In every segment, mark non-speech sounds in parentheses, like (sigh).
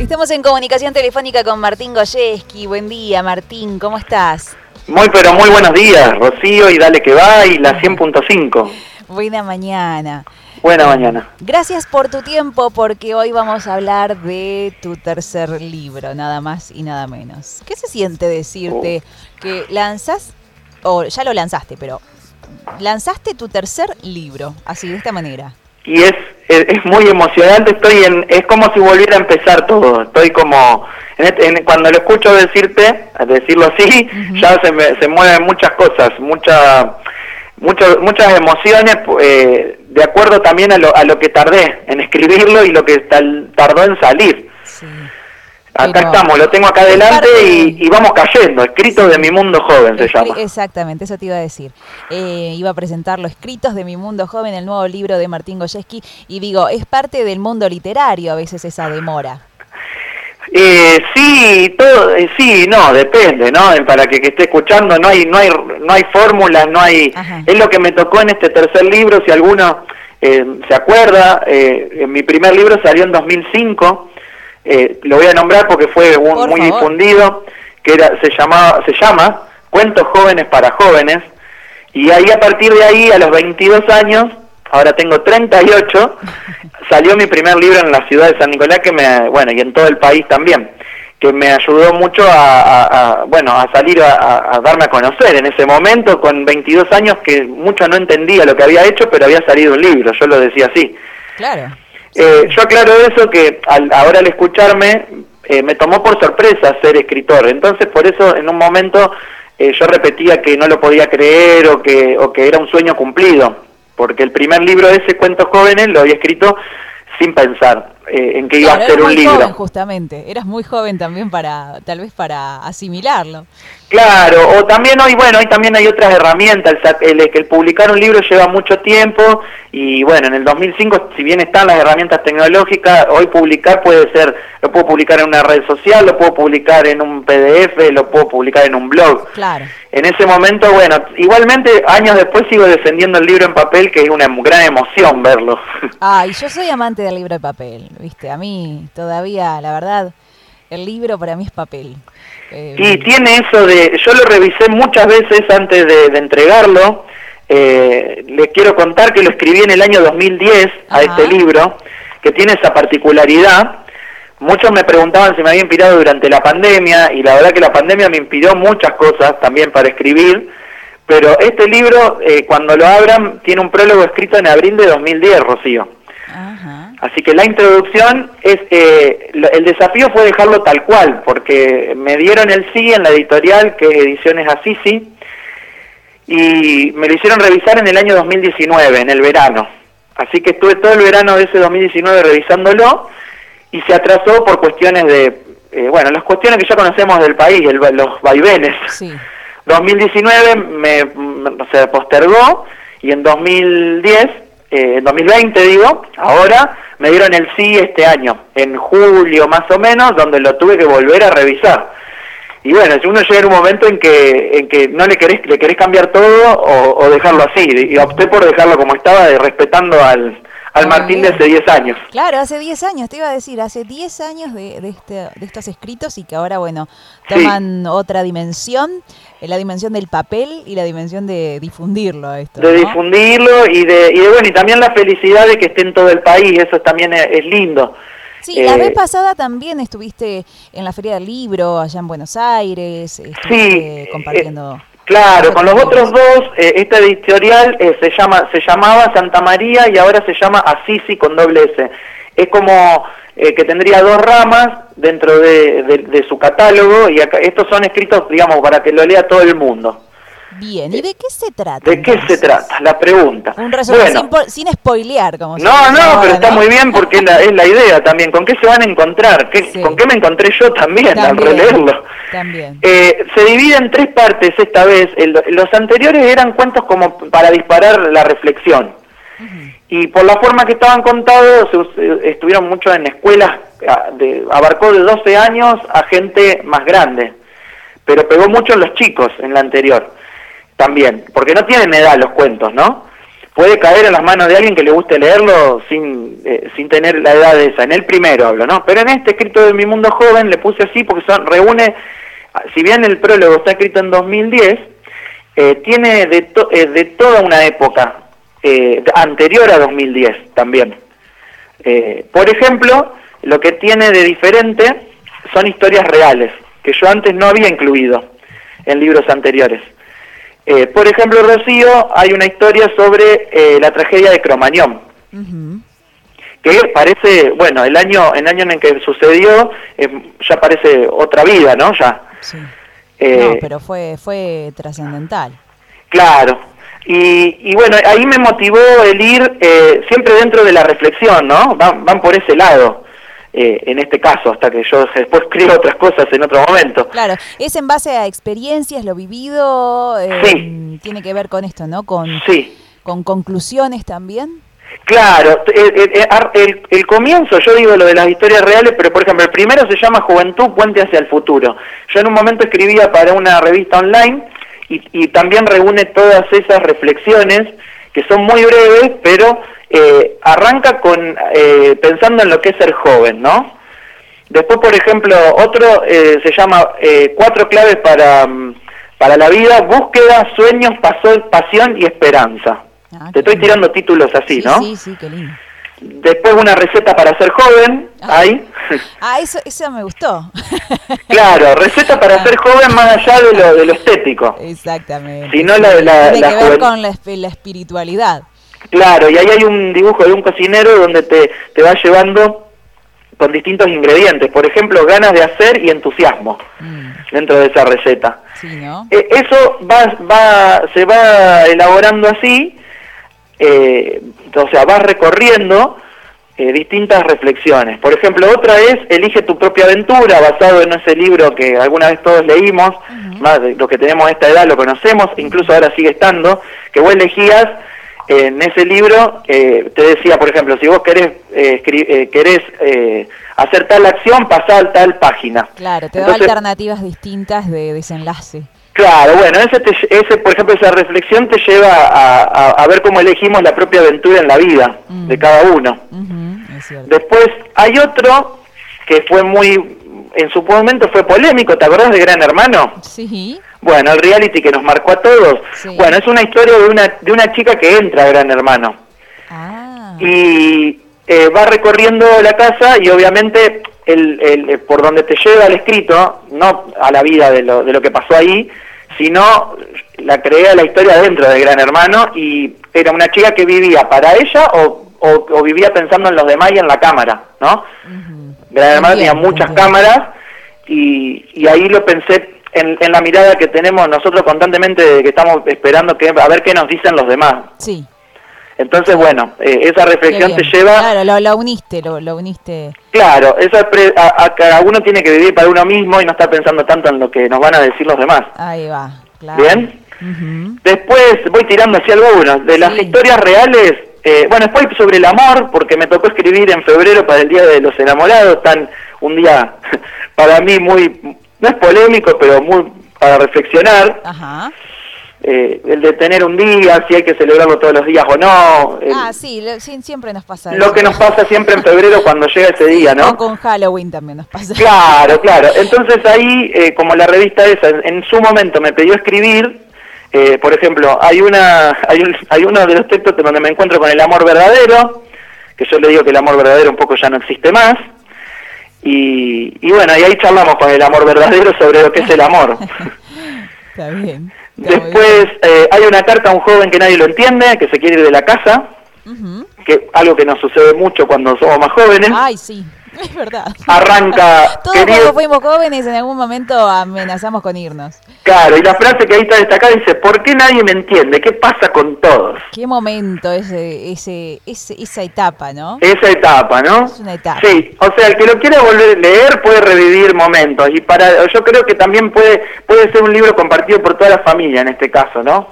Estamos en comunicación telefónica con Martín Goyeski. Buen día, Martín, ¿cómo estás? Muy, pero muy buenos días, Rocío, y dale que va, y la 100.5. Buena mañana. Buena mañana. Gracias por tu tiempo, porque hoy vamos a hablar de tu tercer libro, nada más y nada menos. ¿Qué se siente decirte oh. que lanzas, o ya lo lanzaste, pero lanzaste tu tercer libro, así, de esta manera? Y es, es, muy emocionante, estoy en, es como si volviera a empezar todo, estoy como, cuando lo escucho decirte, decirlo así, ya se, me, se mueven muchas cosas, mucha, muchas emociones, eh, de acuerdo también a lo, a lo que tardé en escribirlo y lo que tardó en salir. Acá estamos, lo tengo acá adelante y, vamos cayendo. Escritos de mi mundo joven se llama. Exactamente, eso te iba a decir. Eh, iba a presentarlo, Escritos de mi mundo joven, el nuevo libro de Martín Goyeski. Y digo, es parte del mundo literario a veces esa demora. Eh, sí, todo, eh, sí, no, depende, ¿no? Para que, que esté escuchando no hay, no hay, no hay fórmulas, no hay. Es lo que me tocó en este tercer libro. Si alguno eh, se acuerda, en mi primer libro salió en 2005 eh, lo voy a nombrar porque fue muy difundido, que era, se, llamaba, se llama Cuentos Jóvenes para Jóvenes, y ahí a partir de ahí, a los 22 años, ahora tengo 38, (laughs) salió mi primer libro en la ciudad de San Nicolás, que me, bueno, y en todo el país también, que me ayudó mucho a, bueno, a salir a, a, darme a conocer en ese momento, con 22 años, que mucho no entendía lo que había hecho, pero había salido un libro, yo lo decía así. Claro. Eh, yo aclaro eso que ahora al escucharme eh, me tomó por sorpresa ser escritor, entonces por eso en un momento eh, yo repetía que no lo podía creer o que, o que era un sueño cumplido, porque el primer libro de ese Cuentos Jóvenes lo había escrito sin pensar en que iba a ser un libro. Joven, justamente, eras muy joven también para, tal vez para asimilarlo. Claro, o también hoy, bueno, hoy también hay otras herramientas, el, el, el, publicar un libro lleva mucho tiempo y bueno, en el 2005, si bien están las herramientas tecnológicas, hoy publicar puede ser, lo puedo publicar en una red social, lo puedo publicar en un PDF, lo puedo publicar en un blog. Claro. En ese momento, bueno, igualmente años después sigo defendiendo el libro en papel, que es una gran emoción verlo. (laughs) Ay, yo soy amante del libro de papel, viste, a mí todavía, la verdad, el libro para mí es papel. Eh, y tiene eso de, yo lo revisé muchas veces antes de, entregarlo, eh, les quiero contar que lo escribí en el año 2010 a este libro, que tiene esa particularidad. Muchos me preguntaban si me había inspirado durante la pandemia, y la verdad que la pandemia me inspiró muchas cosas también para escribir, pero este libro, eh, cuando lo abran, tiene un prólogo escrito en abril de 2010, Rocío. Así que la introducción es, eh, el desafío fue dejarlo tal cual, porque me dieron el sí en la editorial, que Ediciones Assisi, y me lo hicieron revisar en el año 2019, en el verano. Así que estuve todo el verano de ese 2019 revisándolo, y se atrasó por cuestiones de, eh, bueno, las cuestiones que ya conocemos del país, los vaivenes. Sí. 2019 me, se postergó, y en 2010 eh, en 2020 digo, ahora me dieron el sí este año, en julio más o menos, donde lo tuve que volver a revisar. Y bueno, si uno llega en un momento en que, en que no le querés, le querés cambiar todo o, dejarlo así, y opté por dejarlo como estaba, respetando al, al Martín de hace 10 años. Claro, hace 10 años, te iba a decir, hace 10 años de, de, este, de estos escritos y que ahora, bueno, toman otra dimensión, eh, la dimensión del papel y la dimensión de difundirlo. Esto, de difundirlo y de, y de, bueno, y también la felicidad de que esté en todo el país, eso también es, lindo. Sí, la vez eh, pasada también estuviste en la Feria del Libro allá en Buenos Aires, estuviste sí, compartiendo... Eh, Claro, con los otros dos, eh, esta editorial eh, se llama se llamaba Santa María y ahora se llama Assisi con doble S. Es como eh, que tendría dos ramas dentro de, su catálogo y acá, estos son escritos, digamos, para que lo lea todo el mundo. Bien, ¿y de qué se trata? ¿De qué se trata? La pregunta. Un resumen sin, spoilear, como No, no, pero está muy bien porque es la, es la, idea también. ¿Con qué se van a encontrar? ¿Con qué me encontré yo también, al releerlo? También. Eh, se divide en tres partes esta vez. los anteriores eran cuentos como para disparar la reflexión. Y por la forma que estaban contados, estuvieron mucho en escuelas, de, abarcó de 12 años a gente más grande, pero pegó mucho en los chicos en la anterior también, porque no tienen edad los cuentos, ¿no? puede caer en las manos de alguien que le guste leerlo sin, eh, sin tener la edad de esa. En el primero hablo, ¿no? Pero en este escrito de mi mundo joven le puse así porque son, reúne, si bien el prólogo está escrito en 2010, eh, tiene de, eh, de toda una época anterior a 2010 también. por ejemplo, lo que tiene de diferente son historias reales, que yo antes no había incluido en libros anteriores. Eh, por ejemplo, Rocío, hay una historia sobre eh, la tragedia de Cromañón, que parece, bueno, el año, el año en que sucedió eh, ya parece otra vida, ¿no? Ya. Sí. no, pero fue, fue trascendental. Claro. Y, y, bueno, ahí me motivó el ir siempre dentro de la reflexión, ¿no? Van, van por ese lado. Eh, en este caso, hasta que yo después creo otras cosas en otro momento. Claro, es en base a experiencias, lo vivido, eh, tiene que ver con esto, ¿no? Con, sí. con conclusiones también. Claro, el, el, comienzo, yo digo lo de las historias reales, pero por ejemplo, el primero se llama Juventud, Puente hacia el Futuro. Yo en un momento escribía para una revista online y, y también reúne todas esas reflexiones que son muy breves, pero eh, arranca con eh, pensando en lo que es ser joven, ¿no? Después, por ejemplo, otro eh, se llama Cuatro claves para, mm, para la vida, búsqueda, sueños, pasión y esperanza. Ah, Te estoy tirando títulos así, ¿no? Sí, sí, qué lindo. Después una receta para ser joven, ah. ahí. Ah, eso, eso me gustó. (laughs) claro, receta para ah. ser joven más allá de lo, de lo estético. Exactamente. Sino la, la, Tiene que ver con la espiritualidad. Claro, y ahí hay un dibujo de un cocinero donde te, te va llevando con distintos ingredientes, por ejemplo, ganas de hacer y entusiasmo mm. dentro de esa receta. Eh, eso va, va, se va elaborando así, eh, o sea, vas recorriendo eh, distintas reflexiones. Por ejemplo, otra es Elige tu propia aventura, basado en ese libro que alguna vez todos leímos, más de los que tenemos esta edad lo conocemos, incluso ahora sigue estando, que vos elegías en ese libro eh, te decía, por ejemplo, si vos querés, eh, eh querés eh, hacer tal acción, pasá a tal página. Claro, te da alternativas distintas de desenlace. Claro, bueno, ese, ese, por ejemplo, esa reflexión te lleva a, a, ver cómo elegimos la propia aventura en la vida mm. de cada uno. Después hay otro que fue muy, en su momento fue polémico, ¿te acordás de Gran Hermano? Sí. Bueno, el reality que nos marcó a todos. Bueno, es una historia de una, de una chica que entra a Gran Hermano. Ah. Y eh, va recorriendo la casa y obviamente el, el, eh, por donde te lleva el escrito, no a la vida de lo, de lo que pasó ahí, sino la crea la historia dentro de Gran Hermano y era una chica que vivía para ella o, o, vivía pensando en los demás y en la cámara, ¿no? Gran Hermano tenía muchas cámaras y, y ahí lo pensé en, la mirada que tenemos nosotros constantemente de que estamos esperando que a ver qué nos dicen los demás. Sí. Entonces, bueno, eh, esa reflexión te lleva... Claro, lo, uniste, lo, uniste. Claro, esa a, cada uno tiene que vivir para uno mismo y no estar pensando tanto en lo que nos van a decir los demás. Ahí va, claro. ¿Bien? Después voy tirando hacia algunos. De las historias reales, eh, bueno, después sobre el amor, porque me tocó escribir en febrero para el Día de los Enamorados, tan un día (laughs) para mí muy no es polémico, pero muy para reflexionar. Ajá. Eh, el de tener un día, si hay que celebrarlo todos los días o no. ah, sí, siempre nos pasa. Lo que nos pasa siempre en febrero cuando llega ese día, ¿no? O con Halloween también nos pasa. Claro, (laughs) claro. Entonces ahí, eh, como la revista esa, en, su momento me pidió escribir, eh, por ejemplo, hay una, hay, un, hay uno de los textos donde me encuentro con el amor verdadero, que yo le digo que el amor verdadero un poco ya no existe más. Y, y bueno, y ahí charlamos con el amor verdadero sobre lo que es el amor. (laughs) está bien. Después eh, hay una carta a un joven que nadie lo entiende, que se quiere ir de la casa, que algo que nos sucede mucho cuando somos más jóvenes. Ay, sí. (laughs) Es verdad. Arranca. (laughs) Todos cuando fuimos jóvenes en algún momento amenazamos con irnos. Claro, y la frase que ahí está destacada dice, ¿por qué nadie me entiende? ¿Qué pasa con todos? Qué momento ese, ese, esa etapa, ¿no? Esa etapa, ¿no? Es una etapa. Sí, o sea, el que lo quiera volver a leer puede revivir momentos y para yo creo que también puede puede ser un libro compartido por toda la familia en este caso, ¿no?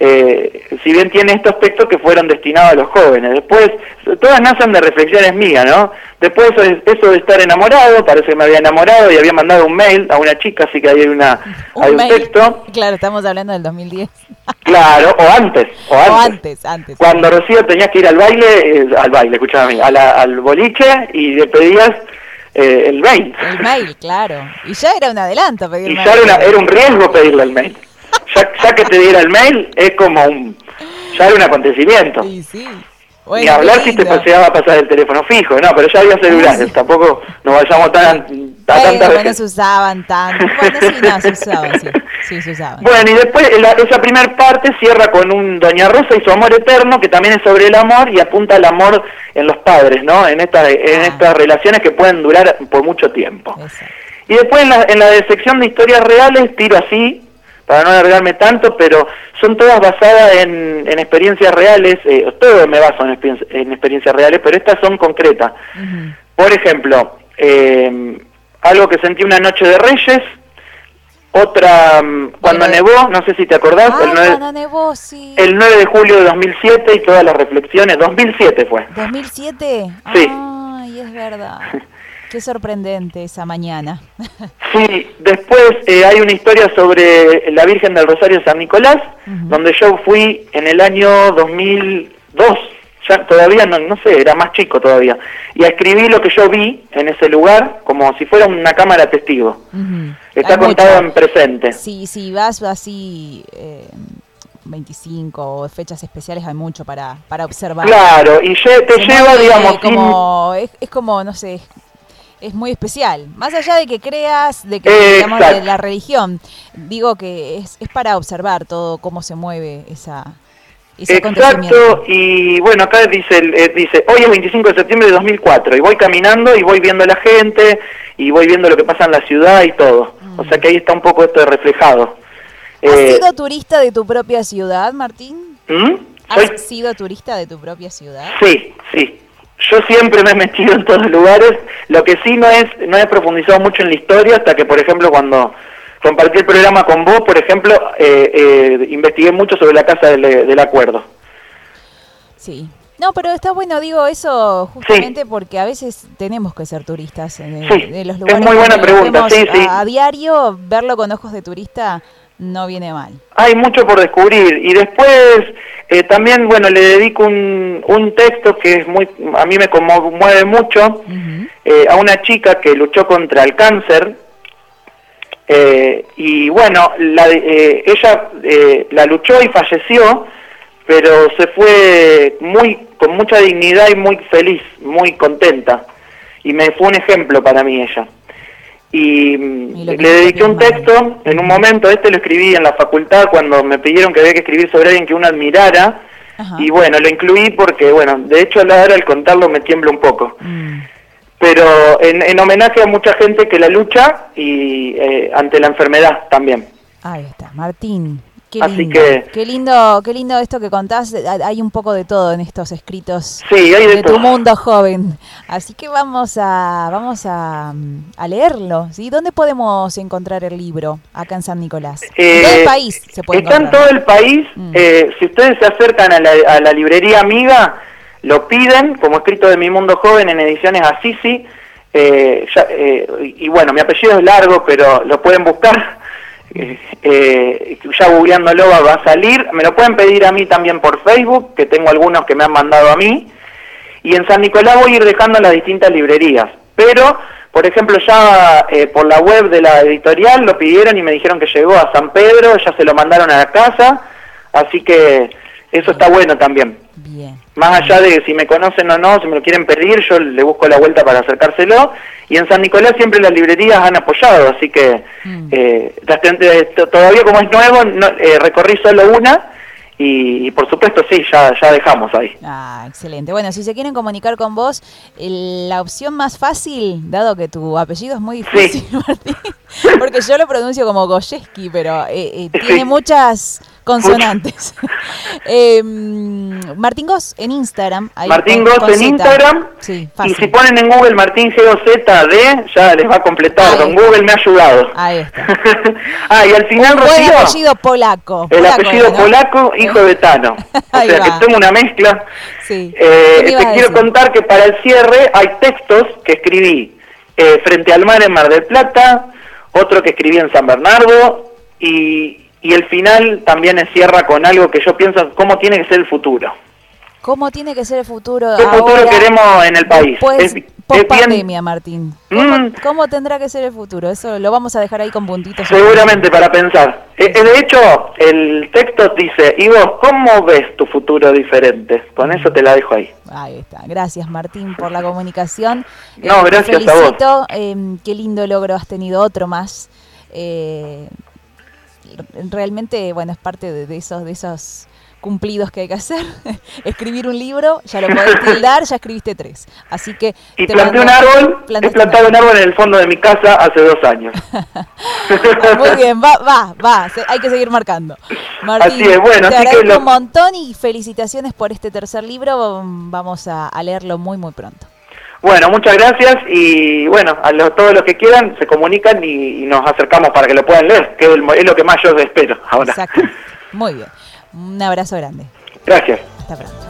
Eh, si bien tiene estos textos que fueron destinados a los jóvenes. Después, todas nacen de reflexiones mías, ¿no? Después eso de estar enamorado, parece que me había enamorado y había mandado un mail a una chica, así que hay una hay un texto. Claro, estamos hablando del 2010. Claro, o antes, o antes. O antes, antes. Cuando Rocío tenías que ir al baile, eh, al baile, escúchame, al boliche y le pedías eh, el mail. El mail, claro. Y ya era un adelanto pedir Y ya era, era, un riesgo pedirle el mail. ya, ya que te diera el mail es como un... ya era un acontecimiento. (laughs) Sí, sí. Ni hablar si te paseaba a pasar el teléfono fijo, no, pero ya había (laughs) celulares, tampoco nos vayamos tan a tantas veces. se usaban tanto, bueno, sí, no, se usaban, sí, sí se usaban. Bueno, y después esa primera parte cierra con un Doña Rosa y su amor eterno, que también es sobre el amor y apunta al amor en los padres, ¿no? En, esta, en ah. estas relaciones que pueden durar por mucho tiempo. Y después en la, en la sección de historias reales tiro así para no alargarme tanto, pero son todas basadas en, experiencias reales, eh, todo me baso en, experiencias reales, pero estas son concretas. Por ejemplo, eh, algo que sentí una noche de Reyes, otra mm, cuando nevó, no sé si te acordás, el, 9, cuando nevó, sí. el 9 de julio de 2007 y todas las reflexiones, 2007 fue. ¿2007? Sí. Ay, es verdad. (laughs) Qué sorprendente esa mañana. Sí, después eh, hay una historia sobre la Virgen del Rosario San Nicolás, donde yo fui en el año 2002, ya todavía no, no sé, era más chico todavía, y escribí lo que yo vi en ese lugar como si fuera una cámara testigo. Está contado en presente. Sí, sí, vas así... Eh... 25 o fechas especiales hay mucho para, para observar. Claro, y te lleva, digamos... Como, es, es, como, no sé, es muy especial. Más allá de que creas, de que digamos, de la religión, digo que es, es para observar todo cómo se mueve esa, Exacto, y bueno, acá dice, eh, dice, hoy es 25 de septiembre de 2004, y voy caminando y voy viendo a la gente, y voy viendo lo que pasa en la ciudad y todo. O sea que ahí está un poco esto de reflejado. ¿Has eh, sido turista de tu propia ciudad, Martín? ¿Mm? ¿Has sido turista de tu propia ciudad? Sí, sí. Yo siempre me he metido en todos los lugares, lo que sí no es, no he profundizado mucho en la historia hasta que, por ejemplo, cuando compartí el programa con vos, por ejemplo, eh, eh, investigué mucho sobre la Casa del, Acuerdo. Sí, no, pero está bueno, digo eso justamente porque a veces tenemos que ser turistas en, los lugares. Es muy buena pregunta, sí, sí. A, diario, verlo con ojos de turista no viene mal. Hay mucho por descubrir. Y después eh, también, bueno, le dedico un, un, texto que es muy, a mí me conmueve mucho, eh, a una chica que luchó contra el cáncer eh, y bueno, la, ella la luchó y falleció, pero se fue muy con mucha dignidad y muy feliz, muy contenta. Y me fue un ejemplo para mí ella y, le dediqué un texto en un momento, este lo escribí en la facultad cuando me pidieron que había que escribir sobre alguien que uno admirara y bueno, lo incluí porque bueno, de hecho a la hora al contarlo me tiembla un poco. Mm. Pero en, homenaje a mucha gente que la lucha y eh, ante la enfermedad también. Ahí está, Martín. Qué lindo, qué lindo, qué lindo esto que contás. Hay un poco de todo en estos escritos de, tu mundo joven. Así que vamos a, vamos a, leerlo. ¿sí? ¿Dónde podemos encontrar el libro acá en San Nicolás? ¿En todo el eh, país se puede Está en todo el país. Mm. Eh, si ustedes se acercan a la, librería amiga, lo piden como escrito de mi mundo joven en ediciones Assisi. Eh, y bueno, mi apellido es largo, pero lo pueden buscar eh, ya googleándolo va a salir. Me lo pueden pedir a mí también por Facebook, que tengo algunos que me han mandado a mí. Y en San Nicolás voy a ir dejando las distintas librerías. Pero, por ejemplo, ya eh, por la web de la editorial lo pidieron y me dijeron que llegó a San Pedro, ya se lo mandaron a la casa. Así que eso está bueno también. Más allá de si me conocen o no, si me lo quieren pedir, yo le busco la vuelta para acercárselo. Y en San Nicolás siempre las librerías han apoyado, así que mm. eh, todavía como es nuevo, eh, recorrí solo una. Y, por supuesto sí, ya, ya dejamos ahí. Ah, excelente. Bueno, si se quieren comunicar con vos, la opción más fácil, dado que tu apellido es muy difícil, (laughs) Martín, porque yo lo pronuncio como Goyeski, pero eh, tiene muchas Consonantes. (laughs) Em, Martín Goss en Instagram. Martín Goss en Instagram. Sí. Y si ponen en Google Martín G-O-Z-D, ya les va a completar. Don Google me ha ayudado. Ahí está. (laughs) ah, y al final, Un buen apellido polaco. El apellido polaco, hijo de Tano. (laughs) O sea que tengo una mezcla. Sí. Eh, te quiero contar que para el cierre hay textos que escribí eh, frente al mar en Mar del Plata, otro que escribí en San Bernardo y, y el final también cierra con algo que yo pienso, ¿cómo tiene que ser el futuro? ¿Cómo tiene que ser el futuro? ¿Qué futuro queremos en el país? Pues, post pandemia, Martín. Mm. ¿Cómo, tendrá que ser el futuro? Eso lo vamos a dejar ahí con puntitos. Seguramente para pensar. Eh, eh, de hecho, el texto dice, y vos, ¿cómo ves tu futuro diferente? Con eso te la dejo ahí. Ahí está. Gracias, Martín, por la comunicación. No, eh, gracias a vos. Em, qué lindo logro has tenido, otro más. Realmente, bueno, es parte de, de esos... De esos cumplidos que hay que hacer. (laughs) Escribir un libro, ya lo podés tildar, ya escribiste tres. Así que. Y planté un árbol, he plantado un árbol en el fondo de mi casa hace dos años. (laughs) Muy bien, va, va, va, hay que seguir marcando. Martín, así es, bueno, te agradezco un montón y felicitaciones por este tercer libro. Vamos a, leerlo muy, muy pronto. Bueno, muchas gracias y bueno, a lo, todos los que quieran se comunican y, nos acercamos para que lo puedan leer, que es, el, es lo que más yo espero ahora. Exacto. (laughs) Muy bien. Un abrazo grande. Gracias. Hasta pronto.